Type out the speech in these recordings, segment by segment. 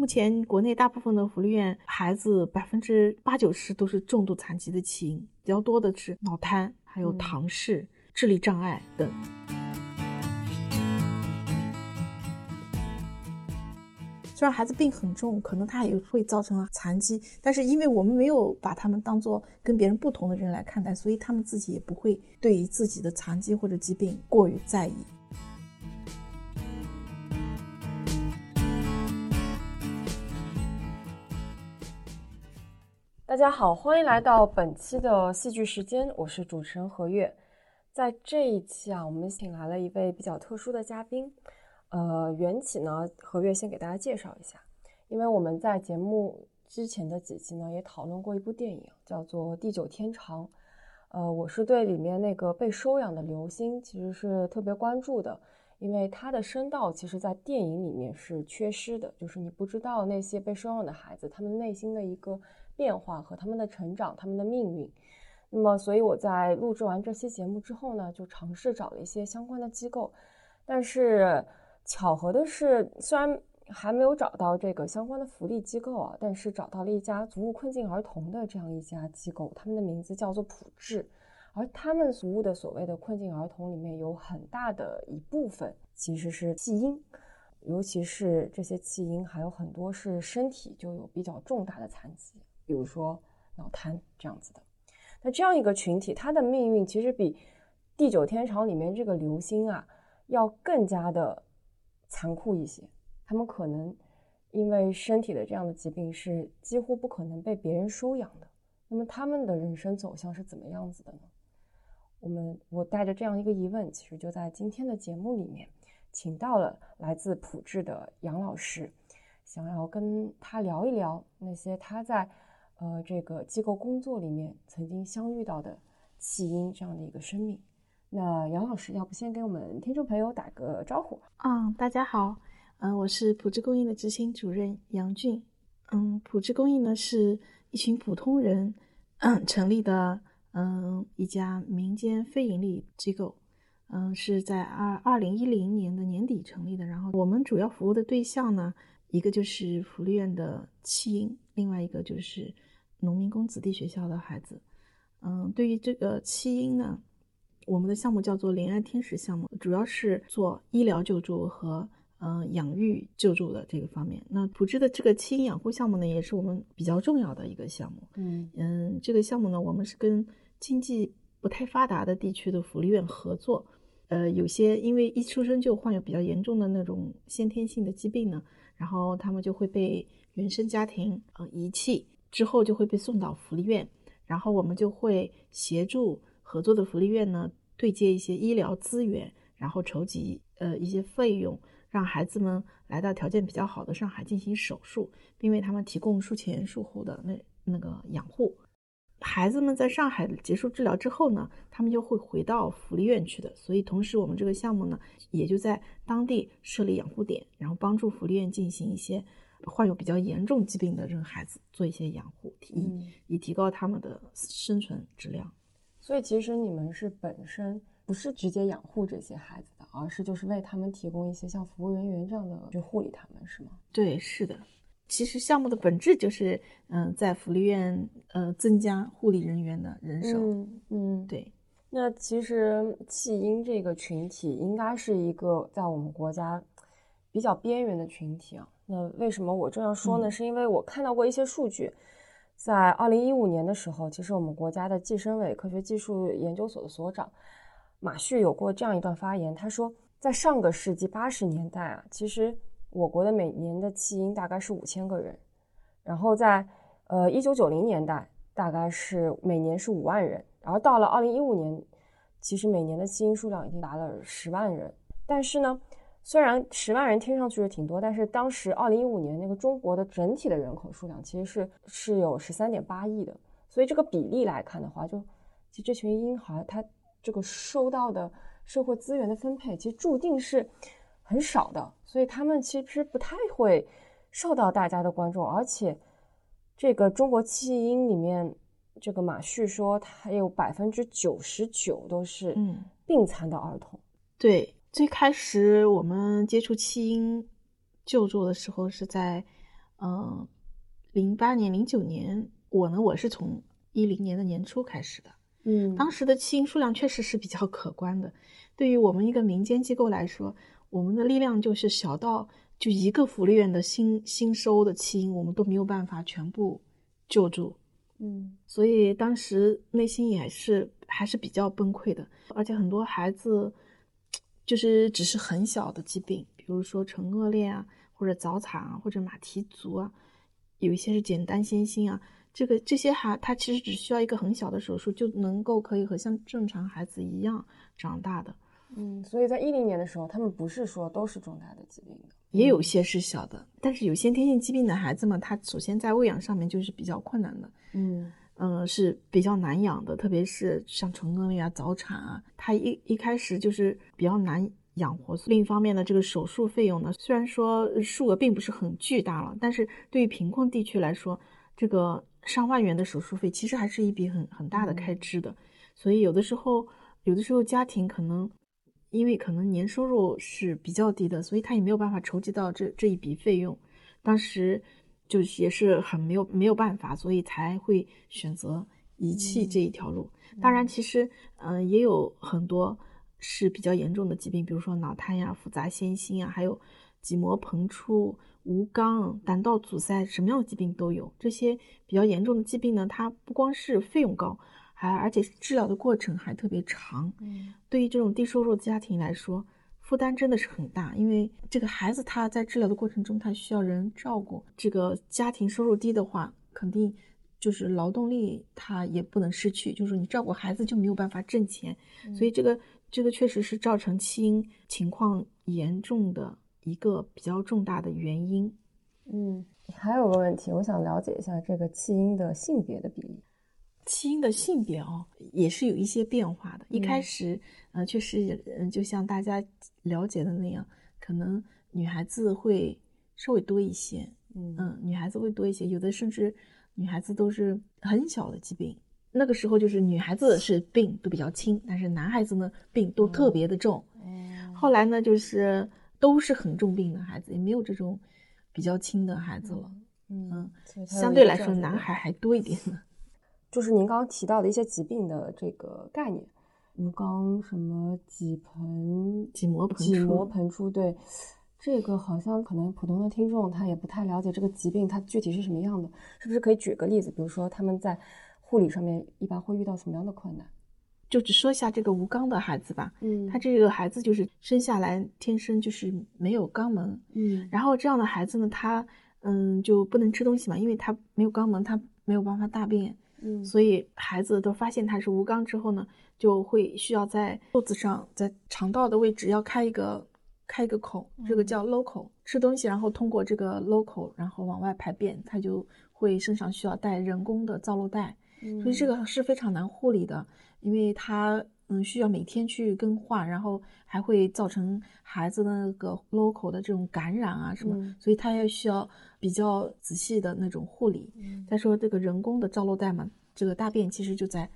目前国内大部分的福利院孩子百分之八九十都是重度残疾的起因，比较多的是脑瘫，还有唐氏、智力障碍等。虽然孩子病很重，可能他也会造成残疾，但是因为我们没有把他们当做跟别人不同的人来看待，所以他们自己也不会对于自己的残疾或者疾病过于在意。大家好，欢迎来到本期的戏剧时间，我是主持人何月。在这一期啊，我们请来了一位比较特殊的嘉宾。呃，缘起呢，何月先给大家介绍一下，因为我们在节目之前的几期呢，也讨论过一部电影，叫做《地久天长》。呃，我是对里面那个被收养的刘星其实是特别关注的，因为他的声道其实在电影里面是缺失的，就是你不知道那些被收养的孩子他们内心的一个变化和他们的成长、他们的命运。那么，所以我在录制完这期节目之后呢，就尝试找了一些相关的机构，但是。巧合的是，虽然还没有找到这个相关的福利机构啊，但是找到了一家服务困境儿童的这样一家机构，他们的名字叫做普智，而他们服务的所谓的困境儿童里面有很大的一部分其实是弃婴，尤其是这些弃婴还有很多是身体就有比较重大的残疾，比如说脑瘫这样子的。那这样一个群体，他的命运其实比《地久天长》里面这个流星啊要更加的。残酷一些，他们可能因为身体的这样的疾病是几乎不可能被别人收养的。那么他们的人生走向是怎么样子的呢？我们我带着这样一个疑问，其实就在今天的节目里面，请到了来自普智的杨老师，想要跟他聊一聊那些他在呃这个机构工作里面曾经相遇到的弃婴这样的一个生命。那杨老师，要不先给我们听众朋友打个招呼啊？大家好，嗯，我是普智公益的执行主任杨俊。嗯，普智公益呢是一群普通人嗯 成立的嗯一家民间非营利机构，嗯是在二二零一零年的年底成立的。然后我们主要服务的对象呢，一个就是福利院的弃婴，另外一个就是农民工子弟学校的孩子。嗯，对于这个弃婴呢。我们的项目叫做“怜爱天使”项目，主要是做医疗救助和嗯养育救助的这个方面。那普智的这个弃婴养护项目呢，也是我们比较重要的一个项目。嗯嗯，这个项目呢，我们是跟经济不太发达的地区的福利院合作。呃，有些因为一出生就患有比较严重的那种先天性的疾病呢，然后他们就会被原生家庭呃遗弃，之后就会被送到福利院，然后我们就会协助。合作的福利院呢，对接一些医疗资源，然后筹集呃一些费用，让孩子们来到条件比较好的上海进行手术，并为他们提供术前术后的那那个养护。孩子们在上海结束治疗之后呢，他们就会回到福利院去的。所以，同时我们这个项目呢，也就在当地设立养护点，然后帮助福利院进行一些患有比较严重疾病的这个孩子做一些养护，提以提高他们的生存质量。所以其实你们是本身不是直接养护这些孩子的，而是就是为他们提供一些像服务人员这样的去护理他们，是吗？对，是的。其实项目的本质就是，嗯，在福利院呃增加护理人员的人手。嗯嗯，对。那其实弃婴这个群体应该是一个在我们国家比较边缘的群体啊。那为什么我这样说呢？是因为我看到过一些数据。在二零一五年的时候，其实我们国家的计生委科学技术研究所的所长马旭有过这样一段发言，他说，在上个世纪八十年代啊，其实我国的每年的弃婴大概是五千个人，然后在呃一九九零年代大概是每年是五万人，然后到了二零一五年，其实每年的弃婴数量已经达了十万人，但是呢。虽然十万人听上去是挺多，但是当时二零一五年那个中国的整体的人口数量其实是是有十三点八亿的，所以这个比例来看的话，就其实这群婴孩他这个收到的社会资源的分配其实注定是很少的，所以他们其实不太会受到大家的关注，而且这个中国弃婴里面，这个马旭说他有百分之九十九都是嗯。病残的儿童，对。最开始我们接触弃婴救助的时候是在嗯，零八年、零九年，我呢，我是从一零年的年初开始的。嗯，当时的弃婴数量确实是比较可观的。对于我们一个民间机构来说，我们的力量就是小到就一个福利院的新新收的弃婴，我们都没有办法全部救助。嗯，所以当时内心也是还是比较崩溃的，而且很多孩子就是只是很小的疾病，比如说唇腭裂啊，或者早产啊，或者马蹄足啊，有一些是简单先心啊。这个这些孩他其实只需要一个很小的手术就能够可以和像正常孩子一样长大的。嗯，所以在一零年的时候，他们不是说都是重大的疾病的，也有些是小的，但是有先天性疾病的孩子嘛，他首先在喂养上面就是比较困难的。嗯嗯，是比较难养的，特别是像唇腭裂啊、早产啊，他一一开始就是比较难养活。另一方面呢，这个手术费用呢，虽然说数额并不是很巨大了，但是对于贫困地区来说，这个上万元的手术费其实还是一笔很很大的开支的。所以有的时候，有的时候家庭可能因为可能年收入是比较低的，所以他也没有办法筹集到这这一笔费用。当时。就也是很没有没有办法，所以才会选择遗弃这一条路。当然，其实嗯也有很多是比较严重的疾病，比如说脑瘫呀、复杂先心啊，还有脊膜膨出、无肛、胆道阻塞，什么样的疾病都有。这些比较严重的疾病呢，它不光是费用高，还而且治疗的过程还特别长。嗯，对于这种低收入家庭来说。负担真的是很大，因为这个孩子他在治疗的过程中，他需要人照顾。这个家庭收入低的话，肯定就是劳动力他也不能失去，就是你照顾孩子就没有办法挣钱，所以这个这个确实是造成弃婴情况严重的一个比较重大的原因。嗯，还有个问题，我想了解一下这个弃婴的性别的比例。弃婴的性别哦，也是有一些变化的。一开始，呃，确实，嗯，就像大家了解的那样，可能女孩子会稍微多一些，嗯，女孩子会多一些。有的甚至女孩子都是很小的疾病，那个时候就是女孩子是病都比较轻，但是男孩子呢病都特别的重。后来呢，就是都是很重病的孩子，也没有这种比较轻的孩子了。嗯，相对来说，男孩还多一点呢。就是您刚刚提到的一些疾病的这个概念，吴刚什么脊盆、脊膜盆脊膜盆出，对，这个好像可能普通的听众他也不太了解这个疾病它具体是什么样的，是不是可以举个例子？比如说他们在护理上面一般会遇到什么样的困难？就只说一下这个吴刚的孩子吧，嗯，他这个孩子就是生下来天生就是没有肛门，嗯，然后这样的孩子呢，他嗯就不能吃东西嘛，因为他没有肛门，他没有办法大便。嗯，所以孩子都发现他是无肛之后呢，就会需要在肚子上，在肠道的位置要开一个开一个口，这个叫 l o 口，吃东西，然后通过这个 l o 口，然后往外排便，他就会身上需要带人工的造瘘袋，所以这个是非常难护理的，因为他嗯需要每天去更换，然后还会造成孩子的那个 l o 口的这种感染啊什么，所以他也需要比较仔细的那种护理。再说这个人工的造瘘袋嘛。这个大便其实就在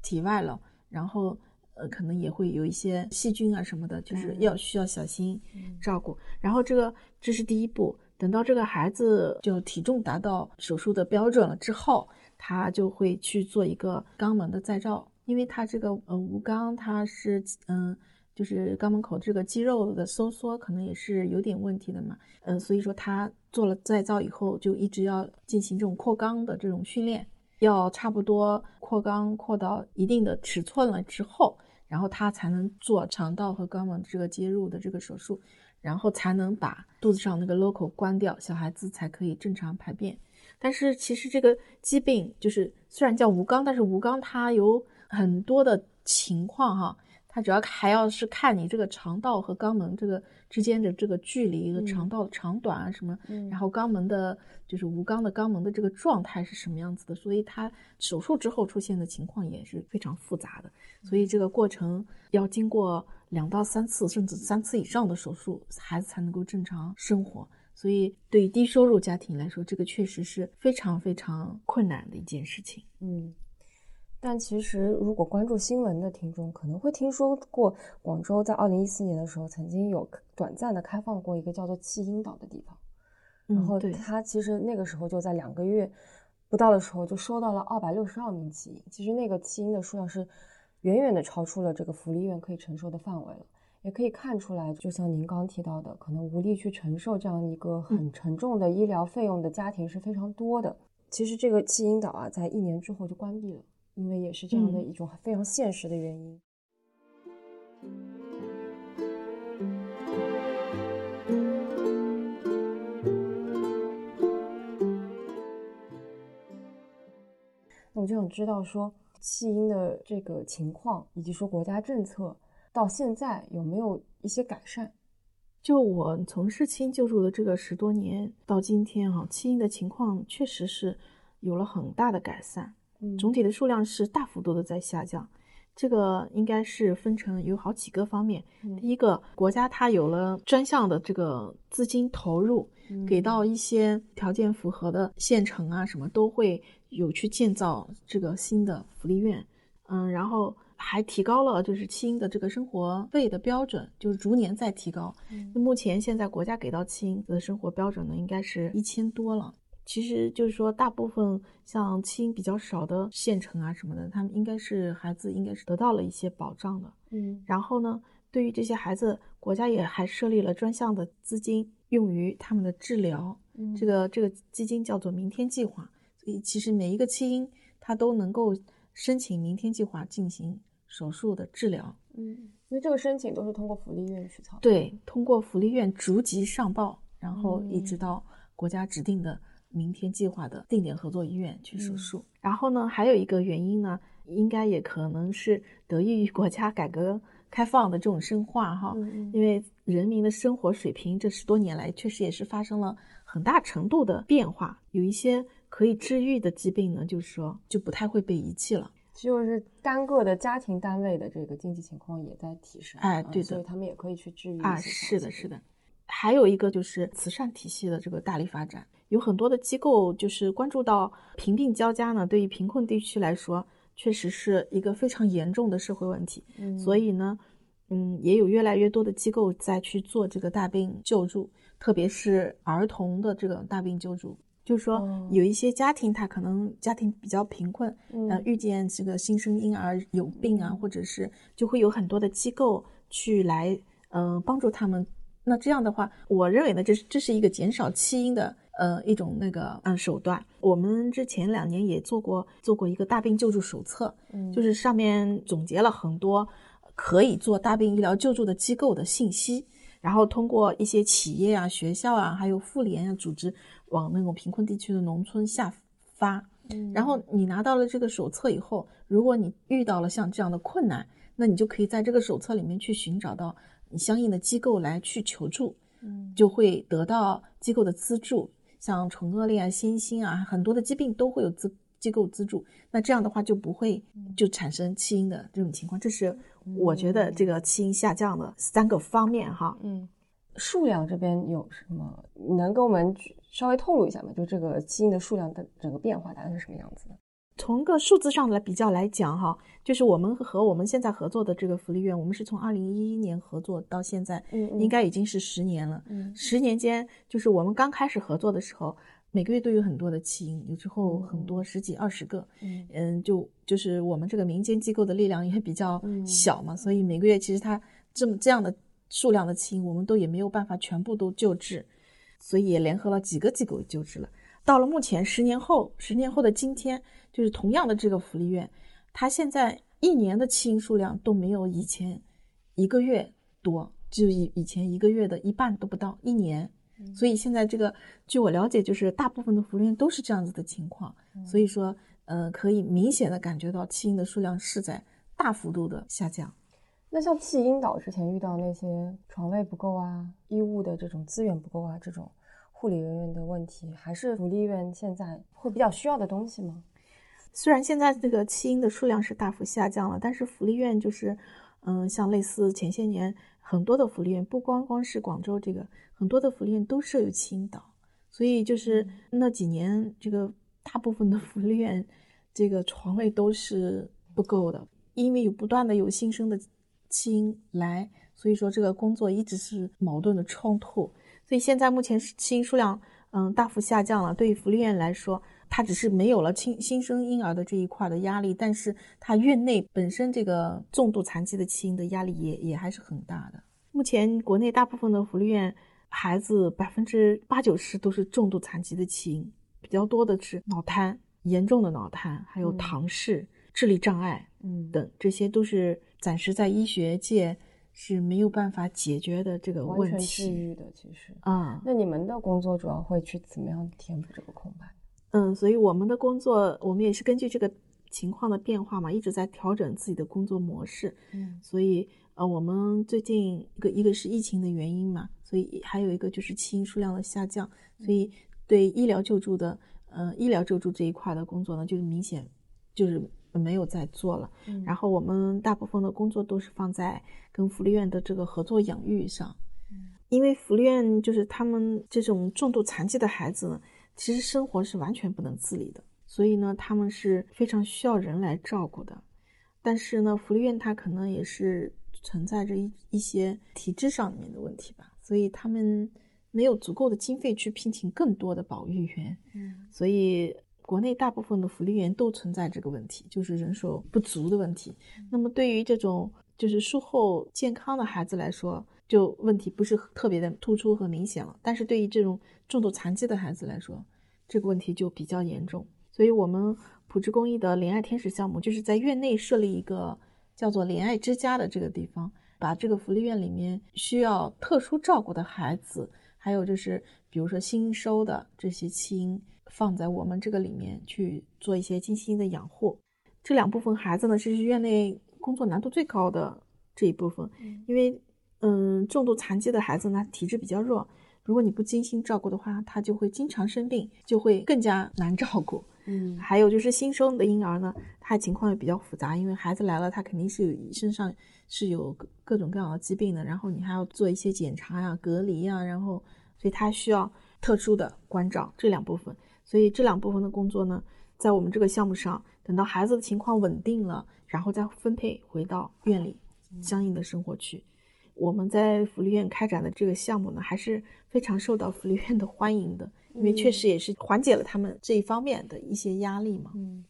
体外了，然后呃，可能也会有一些细菌啊什么的，就是要需要小心照顾。然后这个这是第一步，等到这个孩子就体重达到手术的标准了之后，他就会去做一个肛门的再造，因为他这个呃无肛，它是嗯，就是肛门口这个肌肉的收缩可能也是有点问题的嘛，嗯，所以说他做了再造以后，就一直要进行这种扩肛的这种训练。要差不多扩肛扩到一定的尺寸了之后，然后他才能做肠道和肛门这个接入的这个手术，然后才能把肚子上那个 l o 口关掉，小孩子才可以正常排便。但是其实这个疾病就是虽然叫无肛，但是无肛它有很多的情况哈。它主要还要是看你这个肠道和肛门这个之间的这个距离和肠道的长短啊什么，然后肛门的，就是无肛的肛门的这个状态是什么样子的，所以它手术之后出现的情况也是非常复杂的，所以这个过程要经过两到三次甚至三次以上的手术，孩子才能够正常生活。所以对于低收入家庭来说，这个确实是非常非常困难的一件事情。嗯。但其实，如果关注新闻的听众可能会听说过，广州在二零一四年的时候曾经有短暂的开放过一个叫做弃婴岛的地方。然后他其实那个时候就在两个月不到的时候就收到了二百六十二名弃婴，其实那个弃婴的数量是远远的超出了这个福利院可以承受的范围了。也可以看出来，就像您刚提到的，可能无力去承受这样一个很沉重的医疗费用的家庭是非常多的。其实这个弃婴岛啊，在一年之后就关闭了，因为也是这样的一种非常现实的原因。那我就想知道说弃婴的这个情况，以及说国家政策到现在有没有一些改善？就我从事弃婴救助的这个十多年到今天啊，弃婴的情况确实是有了很大的改善，嗯，总体的数量是大幅度的在下降。这个应该是分成有好几个方面。第一个，国家它有了专项的这个资金投入，给到一些条件符合的县城啊，什么都会有去建造这个新的福利院。嗯，然后还提高了就是弃婴的这个生活费的标准，就是逐年在提高。那目前现在国家给到弃婴的生活标准呢，应该是一千多了。其实就是说，大部分像弃婴比较少的县城啊什么的，他们应该是孩子应该是得到了一些保障的。嗯，然后呢，对于这些孩子，国家也还设立了专项的资金用于他们的治疗。嗯，这个这个基金叫做“明天计划”，所以其实每一个弃婴他都能够申请“明天计划”进行手术的治疗。嗯，因为这个申请都是通过福利院去操。对，通过福利院逐级上报，然后一直到国家指定的。明天计划的定点合作医院去手术，然后呢，还有一个原因呢，应该也可能是得益于国家改革开放的这种深化哈，因为人民的生活水平这十多年来确实也是发生了很大程度的变化，有一些可以治愈的疾病呢，就是说就不太会被遗弃了，就是单个的家庭单位的这个经济情况也在提升，哎，对的，所以他们也可以去治愈啊，是的，是的，还有一个就是慈善体系的这个大力发展。有很多的机构就是关注到贫病交加呢，对于贫困地区来说，确实是一个非常严重的社会问题。嗯，所以呢，嗯，也有越来越多的机构在去做这个大病救助，特别是儿童的这个大病救助。就是说，有一些家庭他可能家庭比较贫困，嗯，遇见这个新生婴儿有病啊，或者是就会有很多的机构去来，嗯，帮助他们。那这样的话，我认为呢，这是这是一个减少弃婴的。呃，一种那个嗯手段，我们之前两年也做过做过一个大病救助手册，嗯，就是上面总结了很多可以做大病医疗救助的机构的信息，然后通过一些企业啊、学校啊，还有妇联啊组织往那种贫困地区的农村下发，嗯，然后你拿到了这个手册以后，如果你遇到了像这样的困难，那你就可以在这个手册里面去寻找到相应的机构来去求助，嗯，就会得到机构的资助。像唇腭裂啊、先心啊，很多的疾病都会有资机构资助，那这样的话就不会就产生弃婴的这种情况。这是我觉得这个弃婴下降的三个方面哈。嗯，数量这边有什么能跟我们稍微透露一下吗？就这个弃婴的数量的整个变化大概是什么样子的？从个数字上来比较来讲，哈，就是我们和我们现在合作的这个福利院，我们是从二零一一年合作到现在，嗯，应该已经是十年了。嗯，十年间，就是我们刚开始合作的时候，每个月都有很多的弃婴，有时候很多十几二十个。嗯嗯，就就是我们这个民间机构的力量也比较小嘛，所以每个月其实它这么这样的数量的弃婴，我们都也没有办法全部都救治，所以也联合了几个机构救治了。到了目前十年后，十年后的今天。就是同样的这个福利院，它现在一年的弃婴数量都没有以前一个月多，就以以前一个月的一半都不到一年。所以现在这个，据我了解，就是大部分的福利院都是这样子的情况。所以说，呃，可以明显的感觉到弃婴的数量是在大幅度的下降。那像弃婴岛之前遇到那些床位不够啊、医务的这种资源不够啊这种护理人员的问题，还是福利院现在会比较需要的东西吗？虽然现在这个弃婴的数量是大幅下降了，但是福利院就是，嗯，像类似前些年很多的福利院，不光光是广州这个，很多的福利院都设有弃婴岛，所以就是那几年这个大部分的福利院这个床位都是不够的，因为有不断的有新生的弃婴来，所以说这个工作一直是矛盾的冲突，所以现在目前是弃婴数量。嗯大幅下降了。对于福利院来说，它只是没有了新新生婴儿的这一块的压力，但是它院内本身这个重度残疾的弃婴的压力也也还是很大的。目前国内大部分的福利院孩子百分之八九十都是重度残疾的弃婴，比较多的是脑瘫，严重的脑瘫，还有唐氏、智力障碍，嗯等，这些都是暂时在医学界是没有办法解决的这个问完全治题愈的，其实。啊。那你们的工作主要会去怎么样填补这个空白？嗯，所以我们的工作，我们也是根据这个情况的变化嘛，一直在调整自己的工作模式。嗯所以呃，我们最近一个一个是疫情的原因嘛，所以还有一个就是弃婴数量的下降，所以对医疗救助的呃医疗救助这一块的工作呢，就是明显就是没有再做了。嗯。然后我们大部分的工作都是放在跟福利院的这个合作养育上，嗯。因为福利院就是他们这种重度残疾的孩子呢，其实生活是完全不能自理的，所以呢，他们是非常需要人来照顾的。但是呢，福利院它可能也是存在着一一些体制上面的问题吧，所以他们没有足够的经费去聘请更多的保育员，嗯。所以国内大部分的福利院都存在这个问题，就是人手不足的问题。那么对于这种就是术后健康的孩子来说，就问题不是特别的突出和明显了。但是对于这种重度残疾的孩子来说，这个问题就比较严重。所以我们普智公益的怜爱天使项目，就是在院内设立一个叫做怜爱之家的这个地方，把这个福利院里面需要特殊照顾的孩子，还有就是比如说新收的这些弃婴，放在我们这个里面去做一些精心的养护。这两部分孩子呢，是院内工作难度最高的这一部分，因为嗯，重度残疾的孩子呢，体质比较弱，如果你不精心照顾的话，他就会经常生病，就会更加难照顾。嗯还有就是新生的婴儿呢，他情况也比较复杂，因为孩子来了，他肯定是有身上是有各各种各样的疾病的，然后你还要做一些检查呀、隔离呀，然后所以他需要特殊的关照这两部分。所以这两部分的工作呢，在我们这个项目上，等到孩子的情况稳定了，然后再分配回到院里相应的生活区。我们在福利院开展的这个项目呢，还是非常受到福利院的欢迎的，因为确实也是缓解了他们这一方面的一些压力嘛。嗯，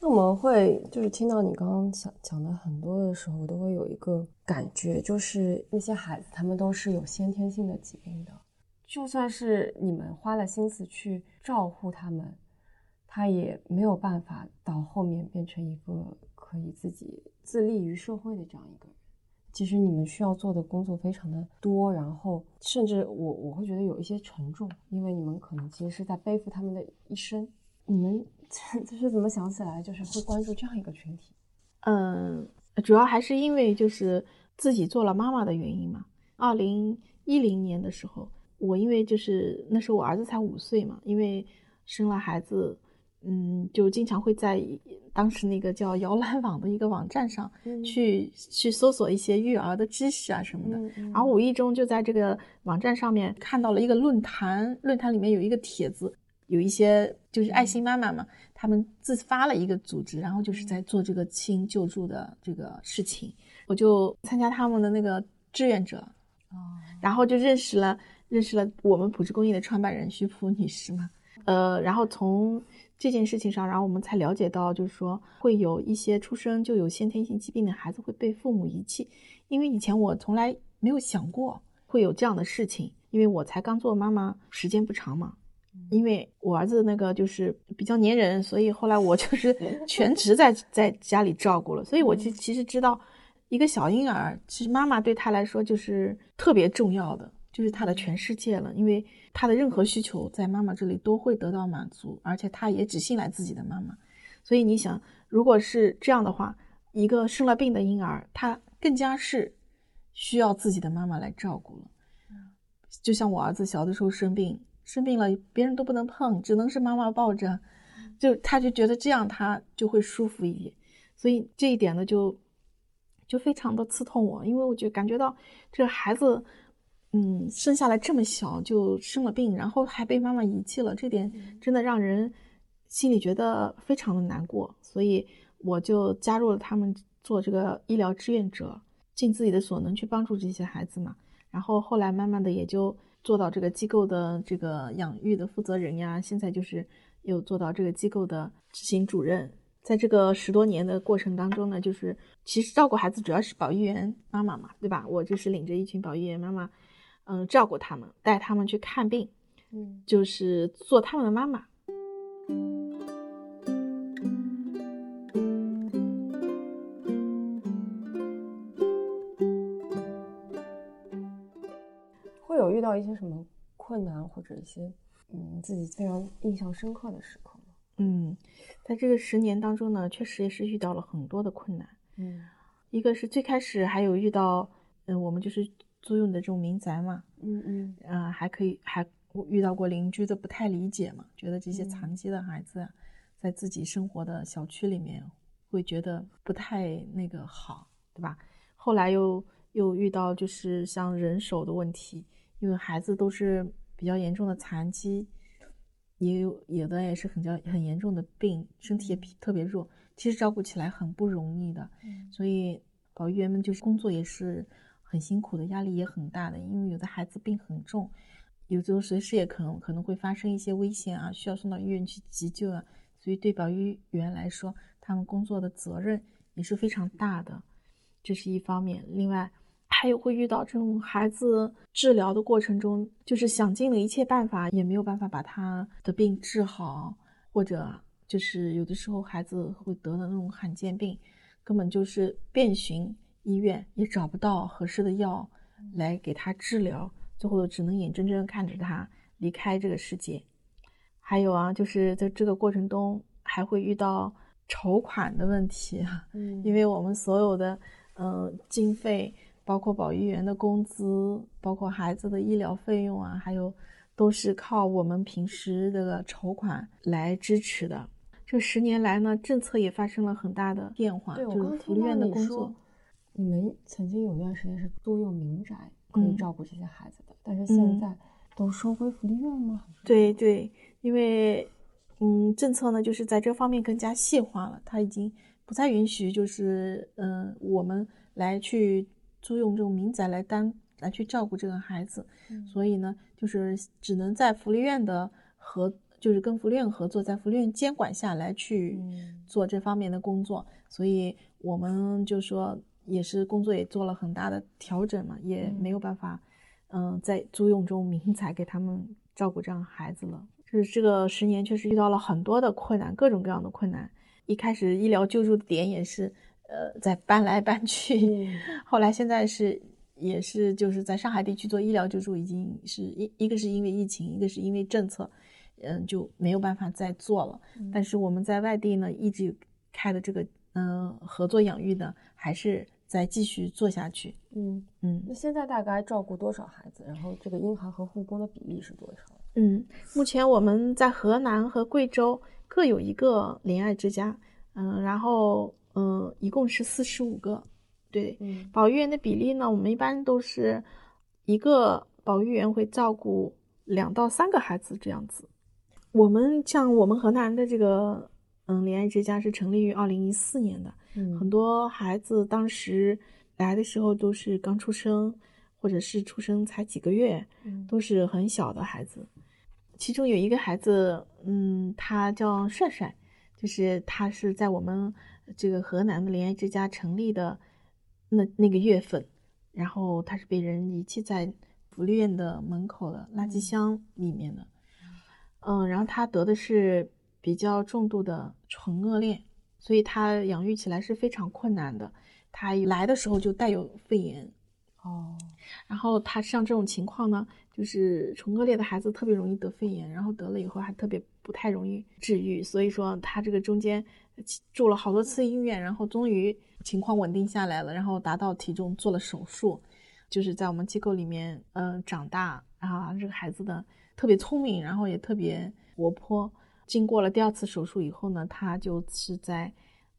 那我们会就是听到你刚刚讲讲的很多的时候，我都会有一个感觉，就是那些孩子他们都是有先天性的疾病的，就算是你们花了心思去照顾他们，他也没有办法到后面变成一个可以自己自立于社会的这样一个人。其实你们需要做的工作非常的多，然后甚至我我会觉得有一些沉重，因为你们可能其实是在背负他们的一生。你们 这是怎么想起来，就是会关注这样一个群体？嗯，主要还是因为就是自己做了妈妈的原因嘛。二零一零年的时候，我因为就是那时候我儿子才五岁嘛，因为生了孩子，嗯，就经常会在当时那个叫摇篮网的一个网站上嗯。去、去搜索一些育儿的知识啊什么的。嗯。然后。无意中就在这个网站上面看到了一个论坛，论坛里面有一个帖子，有一些就是爱心妈妈嘛，他们自发了一个组织，然后就是在做这个亲救助的这个事情，我就参加他们的那个志愿者，哦，然后就认识了认识了我们普智公益的创办人徐普女士嘛，呃，然后从这件事情上，然后我们才了解到，就是说会有一些出生就有先天性疾病的孩子会被父母遗弃，因为以前我从来没有想过会有这样的事情，因为我才刚做妈妈时间不长嘛。因为我儿子那个就是比较粘人，所以后来我就是 全职在在家里照顾了，所以我其其实知道，一个小婴儿，其实妈妈对他来说就是特别重要的，就是他的全世界了，因为他的任何需求在妈妈这里都会得到满足，而且他也只信赖自己的妈妈，所以你想，如果是这样的话，一个生了病的婴儿，他更加是需要自己的妈妈来照顾了。就像我儿子小的时候生病，生病了别人都不能碰，只能是妈妈抱着，就他就觉得这样他就会舒服一点，所以这一点呢就就非常的刺痛我，因为我就感觉到这孩子，嗯，生下来这么小就生了病，然后还被妈妈遗弃了，这点真的让人心里觉得非常的难过，所以我就加入了他们做这个医疗志愿者，尽自己的所能去帮助这些孩子嘛。然后后来慢慢的也就做到这个机构的这个养育的负责人呀，现在就是又做到这个机构的执行主任。在这个十多年的过程当中呢，就是其实照顾孩子主要是保育员妈妈嘛，对吧？我就是领着一群保育员妈妈，嗯，照顾他们，带他们去看病，嗯，就是做他们的妈妈。会有遇到一些什么困难或者一些嗯自己非常印象深刻的时刻吗？嗯，在这个十年当中呢，确实也是遇到了很多的困难。嗯，一个是最开始还有遇到，嗯，我们就是租用的这种民宅嘛，嗯嗯，嗯，还可以还遇到过邻居的不太理解嘛，觉得这些嗯残疾的孩子啊，在自己生活的小区里面会觉得不太那个好，对吧？后来又又遇到就是像人手的问题，因为孩子都是比较严重的残疾，也有有的也是很较很严重的病，身体也比特别弱，其实照顾起来很不容易的。嗯所以保育员们就是工作也是很辛苦的，压力也很大的，因为有的孩子病很重，有时候随时也可能可能会发生一些危险啊，需要送到医院去急救啊。所以对保育员来说，他们工作的责任也是非常大的，这是一方面。另外，还有会遇到这种孩子治疗的过程中，就是想尽了一切办法，也没有办法把他的病治好，或者就是有的时候孩子会得的那种罕见病，根本就是遍寻医院也找不到合适的药来给他治疗，最后只能眼睁睁看着他离开这个世界。还有啊，就是在这个过程中还会遇到筹款的问题，嗯，因为我们所有的嗯、呃经费，包括保育员的工资，包括孩子的医疗费用啊，还有都是靠我们平时这个筹款来支持的。这十年来呢，政策也发生了很大的变化，我就是福利院的工作。，你们曾经有段时间是租用民宅可以嗯。照顾这些孩子的，但是现嗯在都收归福利院吗？对对，因为嗯，政策呢就是在这方面更加细化了，它已经不再允许就是嗯、呃我们来去租用这种民宅来单来去照顾这个孩子，嗯。所以呢就是只能在福利院的合就是跟福利院合作，在福利院监管下来去嗯。做这方面的工作，所以我们就说也是工作也做了很大的调整嘛，也没有办法。嗯，在租用中民宅给他们照顾这样孩子了。就是这个十年确实遇到了很多的困难，各种各样的困难。一开始医疗救助的点也是，呃，在搬来搬去，嗯 后来现在是也是就是在上海地区做医疗救助，已经是一一个是因为疫情，一个是因为政策，嗯，就没有办法再做了。嗯但是我们在外地呢，一直开的这个嗯、呃合作养育呢，还是在继续做下去。嗯，嗯那现在大概照顾多少孩子？然后这个婴孩和护工的比例是多少？嗯，目前我们在河南和贵州各有一个怜爱之家，嗯，然后嗯，一共是四十五个。对，嗯保育员的比例呢，我们一般都是一个保育员会照顾两到三个孩子这样子。我们像我们河南的这个嗯怜爱之家是成立于二零一四年的，嗯。很多孩子当时来的时候都是刚出生，或者是出生才几个月，嗯。都是很小的孩子。其中有一个孩子，嗯，他叫帅帅，就是他是在我们这个河南的怜爱之家成立的那那个月份，然后他是被人遗弃在福利院的门口的垃圾箱里面的，嗯，然后他得的是比较重度的唇腭裂，所以他养育起来是非常困难的。他一来的时候就带有肺炎，哦，然后他像这种情况呢，就是唇腭裂的孩子特别容易得肺炎，然后得了以后还特别不太容易治愈，所以说他这个中间住了好多次医院，然后终于情况稳定下来了，然后达到体重做了手术，就是在我们机构里面，嗯、长大然后，这个孩子的特别聪明，然后也特别活泼。经过了第二次手术以后呢，他就是在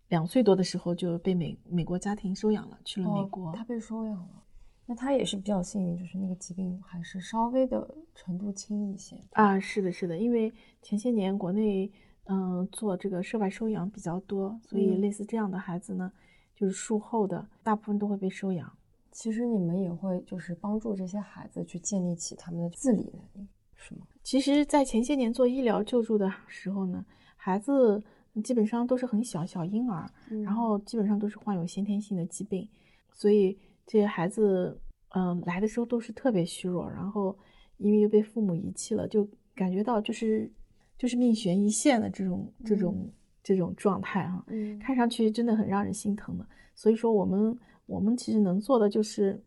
两岁多的时候就被美美国家庭收养了，去了美国。哦他被收养了。那他也是比较幸运，就是那个疾病还是稍微的程度轻一些。啊，是的，是的，因为前些年国内嗯、呃做这个涉外收养比较多，所以嗯类似这样的孩子呢，就是术后的大部分都会被收养。其实你们也会就是帮助这些孩子去建立起他们的自理能力，是吗？其实，在前些年做医疗救助的时候呢，孩子基本上都是很小小婴儿，然后基本上都是患有先天性的疾病，所以这些孩子，嗯，来的时候都是特别虚弱，然后因为又被父母遗弃了，就感觉到就是就是命悬一线的这种这种这种状态哈，看上去真的很让人心疼的。所以说，我们我们其实能做的就是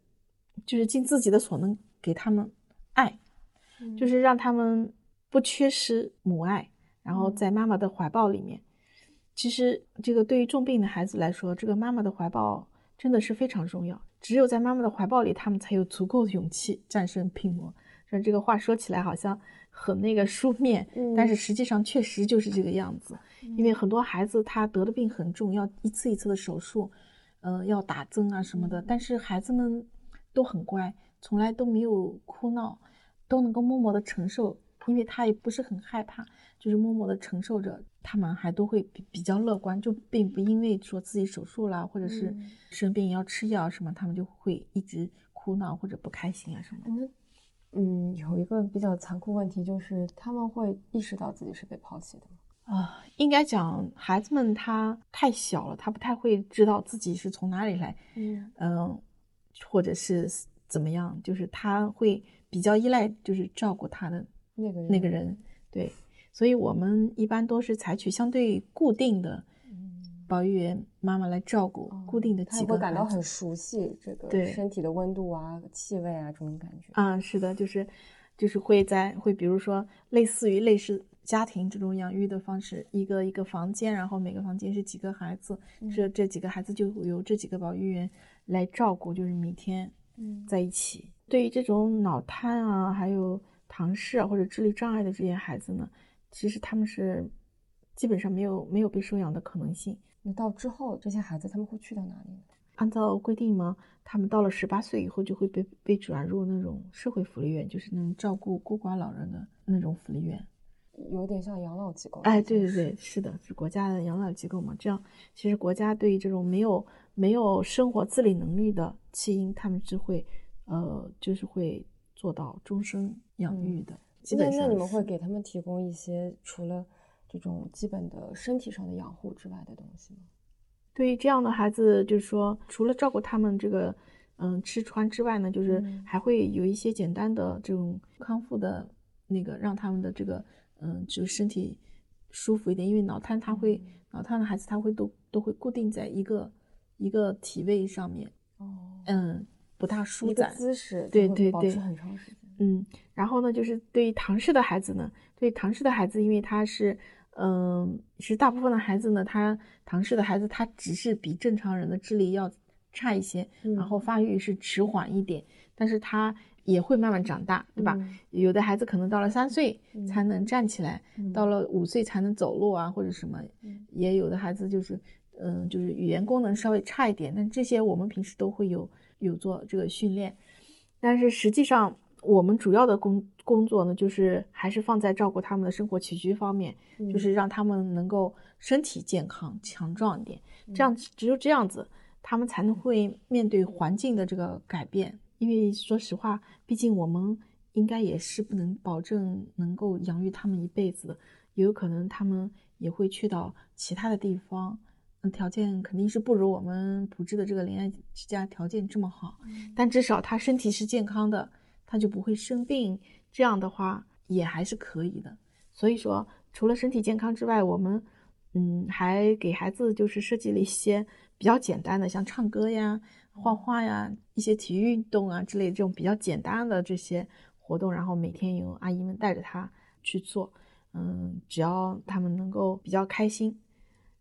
就是尽自己的所能给他们爱。就是让他们不缺失母爱，然后在妈妈的怀抱里面。其实，这个对于重病的孩子来说，这个妈妈的怀抱真的是非常重要。只有在妈妈的怀抱里，他们才有足够的勇气战胜病魔。说这个话说起来好像很那个书面，但是实际上确实就是这个样子。因为很多孩子他得的病很重，要一次一次的手术，嗯，要打针啊什么的。但是孩子们都很乖，从来都没有哭闹。都能够默默的承受，因为他也不是很害怕，就是默默的承受着。他们还都会比比较乐观，就并不因为说自己手术啦或者是生病要吃药什么，他们就会一直哭闹或者不开心啊什么。的。嗯，有一个比较残酷问题，就是他们会意识到自己是被抛弃的吗？啊，应该讲孩子们他太小了，他不太会知道自己是从哪里来，嗯嗯，或者是怎么样，就是他会。比较依赖就是照顾他的那个那个人，对，所以我们一般都是采取相对固定的保育员妈妈来照顾固定的几个，会感到很熟悉这个身体的温度啊、气味啊这种感觉。啊，是的，就是就是会在会比如说类似于类似家庭这种养育的方式，一个一个房间，然后每个房间是几个孩子，这这几个孩子就由这几个保育员来照顾，就是每天在一起。对于这种脑瘫啊，还有唐氏啊或者智力障碍的这些孩子呢，其实他们是基本上没有没有被收养的可能性。那到之后，这些孩子他们会去到哪里？按照规定吗，他们到了十八岁以后就会被被转入那种社会福利院，就是那种照顾孤寡老人的那种福利院，有点像养老机构。哎，对对对，是的，是国家的养老机构嘛。这样，其实国家对于这种没有没有生活自理能力的弃婴，他们是会。呃，就是会做到终身养育的。那那你们会给他们提供一些除了这种基本的身体上的养护之外的东西吗？对于这样的孩子，就是说，除了照顾他们这个嗯吃穿之外呢，就是还会有一些简单的这种康复的那个，让他们的这个嗯就身体舒服一点。因为脑瘫他会脑瘫的孩子他会都都会固定在一个一个体位上面。哦，嗯。不大舒展，姿势对对对，很长时间。嗯，然后呢，就是对于唐氏的孩子呢，对唐氏的孩子，因为他是，嗯，是大部分的孩子呢，他唐氏的孩子他只是比正常人的智力要差一些，然后发育是迟缓一点，但是他也会慢慢长大，对吧？有的孩子可能到了三岁才能站起来，到了五岁才能走路啊，或者什么，也有的孩子就是，嗯，就是语言功能稍微差一点，但这些我们平时都会有。有做这个训练，但是实际上我们主要的工工作呢，就是还是放在照顾他们的生活起居方面，就是让他们能够身体健康强壮一点。这样只有这样子，他们才能会面对环境的这个改变。因为说实话，毕竟我们应该也是不能保证能够养育他们一辈子的，也有可能他们也会去到其他的地方。条件肯定是不如我们普智的这个恋爱之家条件这么好，但至少他身体是健康的，他就不会生病。这样的话也还是可以的。所以说，除了身体健康之外，我们嗯还给孩子就是设计了一些比较简单的，像唱歌呀、画画呀、一些体育运动啊之类这种比较简单的这些活动，然后每天由阿姨们带着他去做。嗯，只要他们能够比较开心。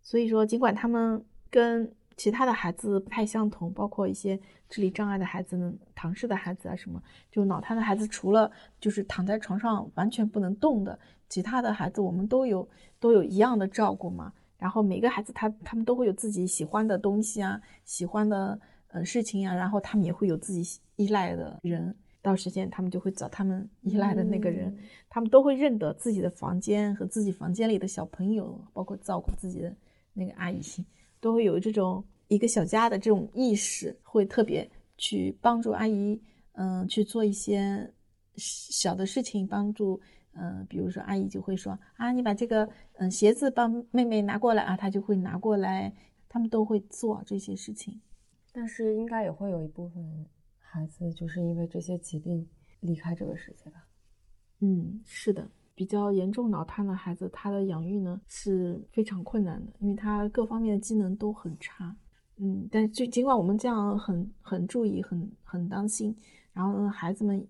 所以说，尽管他们跟其他的孩子不太相同，包括一些智力障碍的孩子呢，唐氏的孩子啊，什么就脑瘫的孩子，除了就是躺在床上完全不能动的，其他的孩子我们都有都有一样的照顾嘛。然后每个孩子他他们都会有自己喜欢的东西啊，喜欢的呃事情啊，然后他们也会有自己依赖的人，到时间他们就会找他们依赖的那个人，他们都会认得自己的房间和自己房间里的小朋友，包括照顾自己的。那个阿姨都会有这种一个小家的这种意识，会特别去帮助阿姨，嗯，去做一些小的事情，帮助，嗯，比如说阿姨就会说啊，你把这个嗯鞋子帮妹妹拿过来啊，她就会拿过来，他们都会做这些事情。但是应该也会有一部分孩子就是因为这些疾病离开这个世界吧？嗯，是的。比较严重脑瘫的孩子，他的养育呢是非常困难的，因为他各方面的机能都很差。嗯，但就尽管我们这样很很注意、很很当心，然后呢，孩子们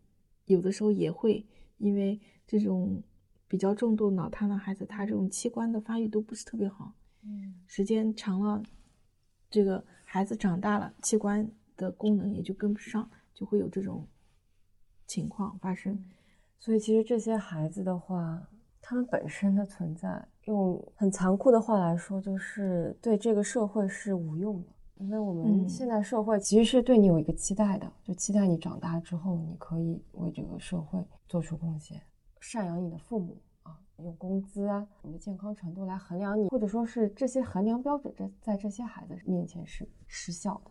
有的时候也会因为这种比较重度脑瘫的孩子，他这种器官的发育都不是特别好。嗯，时间长了，这个孩子长大了，器官的功能也就跟不上，就会有这种情况发生。所以，其实这些孩子的话，他们本身的存在，用很残酷的话来说，就是对这个社会是无用的。因为我们现在社会其实是对你有一个期待的，就期待你长大之后，你可以为这个社会做出贡献，赡养你的父母啊，用工资啊，你的健康程度来衡量你，或者说是这些衡量标准，在在这些孩子面前是失效的。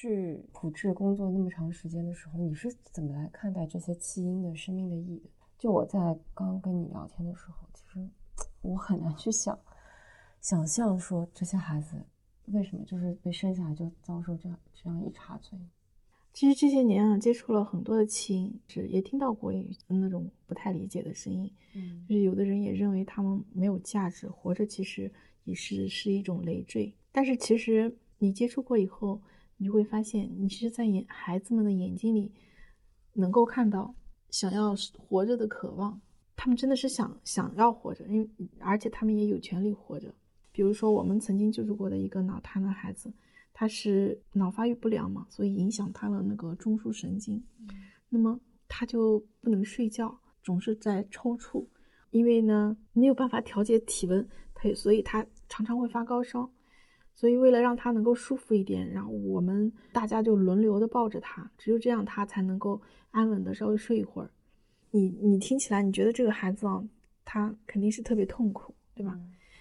去普智工作那么长时间的时候，你是怎么来看待这些弃婴的生命的意义的？就我在刚跟你聊天的时候，其实我很难去想想象说这些孩子为什么就是被生下来就遭受这样这样一茬罪。其实这些年啊，接触了很多的弃婴，是也听到过那种不太理解的声音。嗯，就是有的人也认为他们没有价值，活着其实也是是一种累赘。但是其实。你接触过以后，你就会发现，你其实，在眼孩子们的眼睛里，能够看到想要活着的渴望。他们真的是想想要活着，因为而且他们也有权利活着。比如说，我们曾经救助过的一个脑瘫的孩子，他是脑发育不良嘛，所以影响他的那个中枢神经，那么他就不能睡觉，总是在抽搐，因为呢没有办法调节体温，他所以他常常会发高烧。所以，为了让他能够舒服一点，然后我们大家就轮流的抱着他，只有这样他才能够安稳的稍微睡一会儿。你你听起来，你觉得这个孩子啊，他肯定是特别痛苦，对吧？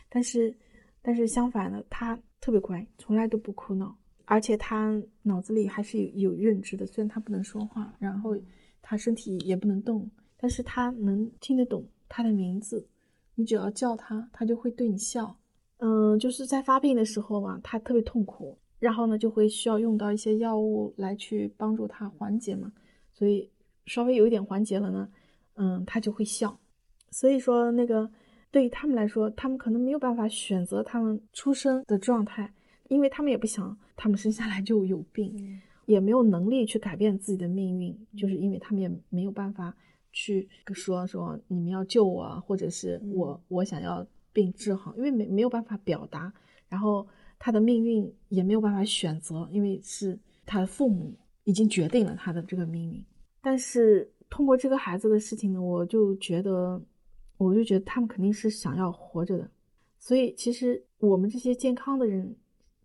但是，但是相反的，他特别乖，从来都不哭闹，而且他脑子里还是有有认知的。虽然他不能说话，然后他身体也不能动，但是他能听得懂他的名字。你只要叫他，他就会对你笑。嗯，就是在发病的时候嘛，他特别痛苦，然后呢就会需要用到一些药物来去帮助他缓解嘛，所以稍微有一点缓解了呢，嗯，他就会笑。所以说那个对于他们来说，他们可能没有办法选择他们出生的状态，因为他们也不想他们生下来就有病，也没有能力去改变自己的命运，就是因为他们也没有办法去说说你们要救我，或者是我我想要。病治好，因为没没有办法表达，然后他的命运也没有办法选择，因为是他的父母已经决定了他的这个命运。但是通过这个孩子的事情呢，我就觉得，我就觉得他们肯定是想要活着的。所以其实我们这些健康的人，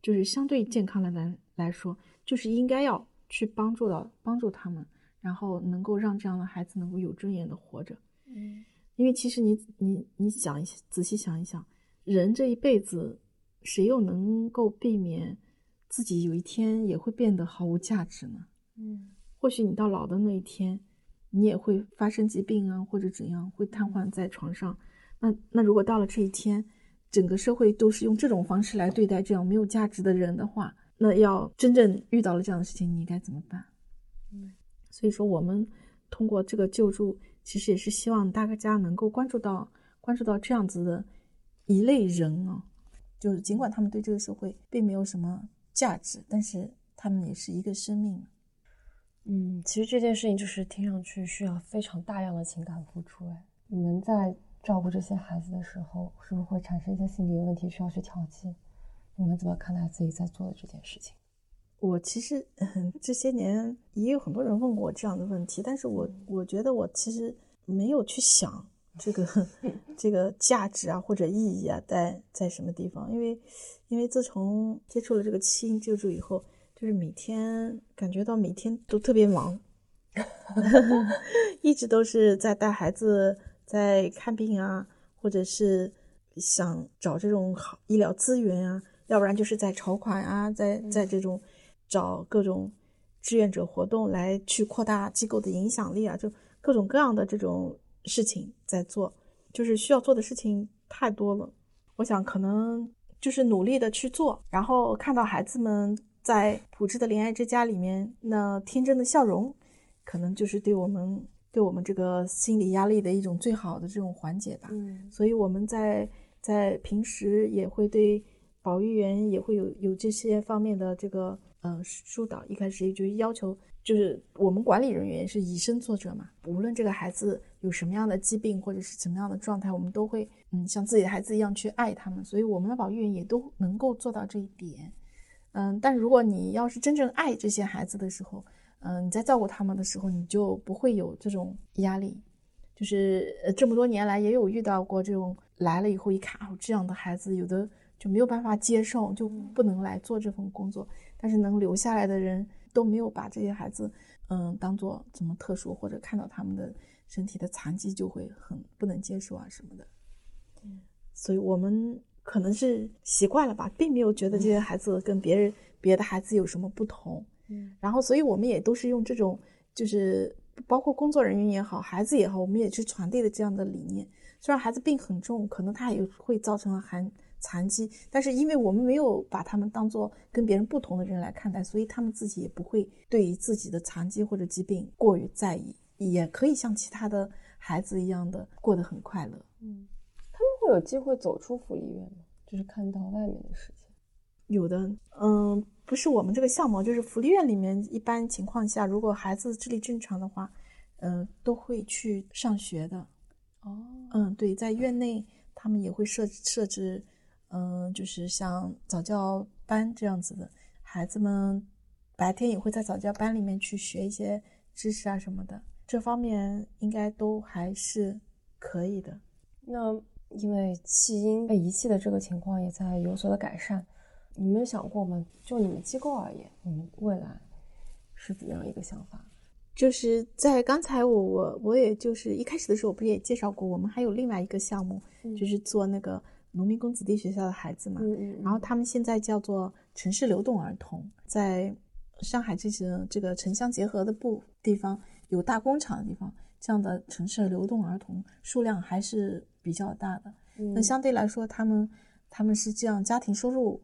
就是相对健康的人来说，就是应该要去帮助到帮助他们，然后能够让这样的孩子能够有尊严的活着。嗯。因为其实你你你想一仔细想一想，人这一辈子，谁又能够避免自己有一天也会变得毫无价值呢？嗯，或许你到老的那一天，你也会发生疾病啊，或者怎样，会瘫痪在床上。那那如果到了这一天，整个社会都是用这种方式来对待这样没有价值的人的话，那要真正遇到了这样的事情，你该怎么办？嗯，所以说我们通过这个救助。其实也是希望大家能够关注到关注到这样子的一类人啊，就是尽管他们对这个社会并没有什么价值，但是他们也是一个生命。嗯，其实这件事情就是听上去需要非常大量的情感付出。哎，你们在照顾这些孩子的时候，是不是会产生一些心理问题需要去调剂？你们怎么看待自己在做的这件事情？我其实这些年也有很多人问过我这样的问题，但是我我觉得我其实没有去想 这个这个价值啊或者意义啊在在什么地方，因为因为自从接触了这个弃婴救助以后，就就是每天感觉到每天都特别忙，一直都是在带孩子，在看病啊，或者是想找这种好医疗资源啊，要不然就是在筹款啊，在在这种找各种志愿者活动来去扩大机构的影响力啊，就各种各样的这种事情在做，就是需要做的事情太多了。我想可能就是努力的去做，然后看到孩子们在普智的怜爱之家里面那天真的笑容，可能就是对我们对我们这个心理压力的一种最好的这种缓解吧。嗯所以我们在在平时也会对保育员也会有有这些方面的这个呃疏导。一开始就要求，就是我们管理人员是以身作则嘛，无论这个孩子有什么样的疾病或者是什么样的状态，我们都会嗯像自己的孩子一样去爱他们。所以我们的保育员也都能够做到这一点。嗯，但如果你要是真正爱这些孩子的时候，嗯，你在照顾他们的时候，你就不会有这种压力。就是呃，这么多年来也有遇到过这种来了以后一看哦，这样的孩子有的就没有办法接受，就不能来做这份工作。但是能留下来的人都没有把这些孩子嗯当做怎么特殊，或者看到他们的身体的残疾就会很不能接受啊什么的。嗯，所以我们可能是习惯了吧，并没有觉得这些孩子跟别人别的孩子有什么不同。嗯然后，所以我们也都是用这种，就是包括工作人员也好，孩子也好，我们也去传递的这样的理念。虽然孩子病很重，可能他也会造成了残残疾，但是因为我们没有把他们当做跟别人不同的人来看待，所以他们自己也不会对于自己的残疾或者疾病过于在意，也可以像其他的孩子一样的过得很快乐。嗯，他们会有机会走出福利院吗？就是看到外面的世界。有的，嗯，不是我们这个项目，就是福利院里面，一般情况下，如果孩子智力正常的话，嗯，都会去上学的。哦，嗯，对，在院内他们也会设设置，嗯，就是像早教班这样子的，孩子们白天也会在早教班里面去学一些知识啊什么的，这方面应该都还是可以的。那因为弃婴被遗弃的这个情况也在有所的改善，你们有想过吗？就你们机构而言，你们未来是怎样一个想法？就是在刚才我我我也就是一开始的时候，我不是也介绍过，我们还有另外一个项目，嗯就是做那个农民工子弟学校的孩子嘛。嗯嗯，然后他们现在叫做城市流动儿童，在上海这些这个城乡结合的部地方有大工厂的地方，这样的城市流动儿童数量还是比较大的。那嗯相对来说，他们他们是这样，家庭收入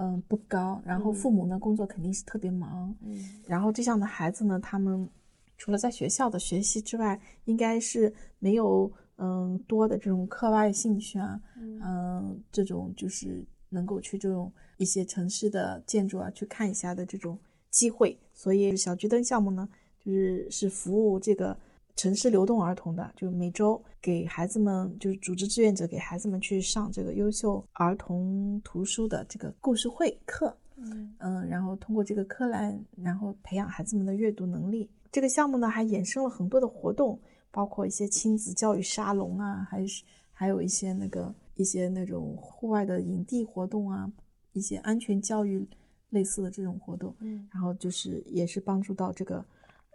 嗯、不高，然后父母呢工作肯定是特别忙，嗯然后这样的孩子呢，他们除了在学校的学习之外，应该是没有嗯多的这种课外兴趣啊，嗯嗯，这种就是能够去这种一些城市的建筑啊去看一下的这种机会。所以小桔灯项目呢，就是是服务这个城市流动儿童的，就每周给孩子们就是组织志愿者给孩子们去上这个优秀儿童图书的这个故事会课。嗯嗯，然后通过这个课来，然后培养孩子们的阅读能力。这个项目呢，还衍生了很多的活动，包括一些亲子教育沙龙啊，还是还有一些那个一些那种户外的营地活动啊，一些安全教育类似的这种活动。嗯然后就是也是帮助到这个，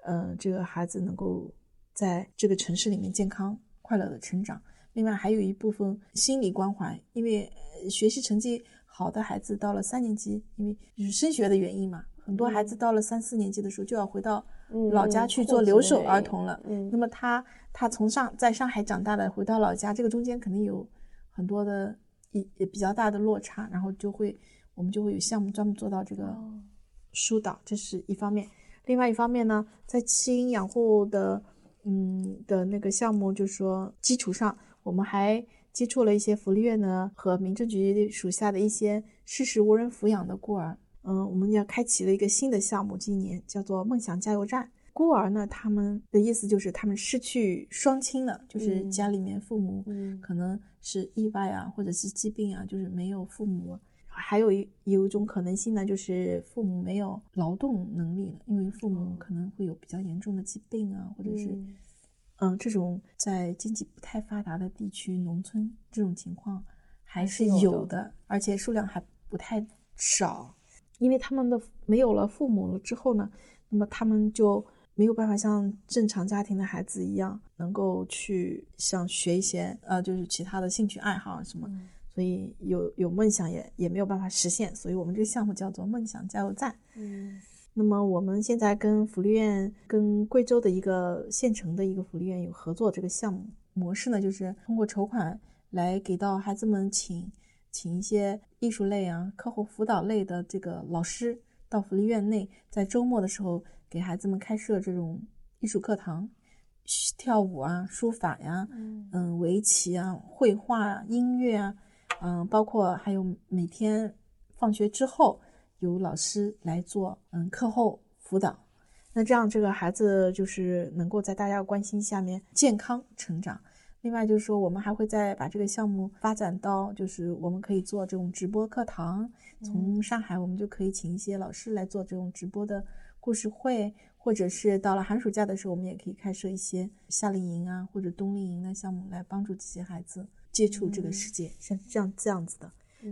呃，这个孩子能够在这个城市里面健康快乐的成长。另外还有一部分心理关怀，因为呃学习成绩好的孩子到了三年级，因为就是升学的原因嘛，很多孩子到了三四年级的时候就要回到嗯老家去做留守儿童了。嗯那么他他从上在上海长大的，回到老家，这个中间肯定有很多的也也比较大的落差，然后就会我们就会有项目专门做到这个哦疏导，这是一方面。另外一方面呢，在弃婴养护的嗯的那个项目，就是说基础上，我们还接触了一些福利院呢和民政局属下的一些事实无人抚养的孤儿。嗯，我们要开启了一个新的项目，今年叫做“梦想加油站”。孤儿呢，他们的意思就是他们失去双亲了，就是嗯家里面父母嗯可能是意外啊，或者是疾病啊，就是没有父母。还有一有一种可能性呢，就是父母没有劳动能力了，因为父母可能会有比较严重的疾病啊，或者是嗯嗯，这种在经济不太发达的地区、农村这种情况还是有的有的，而且数量还不太少。因为他们的没有了父母了之后呢，那么他们就没有办法像正常家庭的孩子一样，能够去像学一些呃，就是其他的兴趣爱好什么，所以有有梦想也也没有办法实现，所以我们这个项目叫做梦想加油站。嗯，那么我们现在跟福利院、跟贵州的一个县城的一个福利院有合作，这个项目模式呢，就是通过筹款来给到孩子们请。请一些艺术类啊、课后辅导类的这个老师到福利院内，在周末的时候给孩子们开设这种艺术课堂，跳舞啊、书法呀、嗯、围棋啊、绘画啊、音乐啊，嗯，包括还有每天放学之后有老师来做嗯课后辅导，那这样这个孩子就是能够在大家关心下面健康成长。另外就是说，我们还会再把这个项目发展到，就是我们可以做这种直播课堂。从上海，我们就可以请一些老师来做这种直播的故事会，或者是到了寒暑假的时候，我们也可以开设一些夏令营啊，或者冬令营的项目，来帮助这些孩子接触这个世界，像这样这样子的。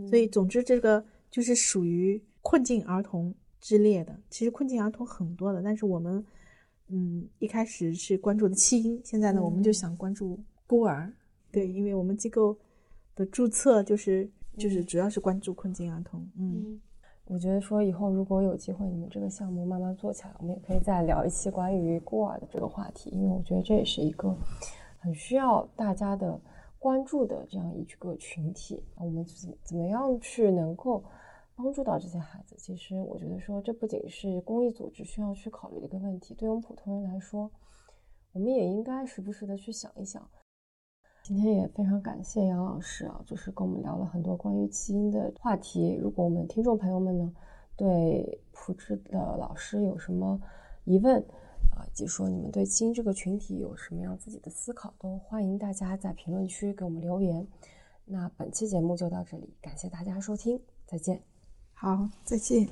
所以，总之，这个就是属于困境儿童之列的。其实困境儿童很多的，但是我们，嗯，一开始是关注的弃婴，现在呢，我们就想关注。孤儿，对，因为我们机构的注册就是就是主要是关注困境儿童。嗯，我觉得说以后如果有机会，你们这个项目慢慢做起来，我们也可以再聊一期关于孤儿的这个话题，因为我觉得这也是一个很需要大家的关注的这样一个群体。我们怎怎么样去能够帮助到这些孩子？其实我觉得说这不仅是公益组织需要去考虑的一个问题，对我们普通人来说，我们也应该时不时的去想一想。今天也非常感谢杨老师啊，就是跟我们聊了很多关于基因的话题。如果我们听众朋友们呢，对普智的老师有什么疑问啊，以及说你们对基因这个群体有什么样自己的思考，都欢迎大家在评论区给我们留言。那本期节目就到这里，感谢大家收听，再见。好，再见。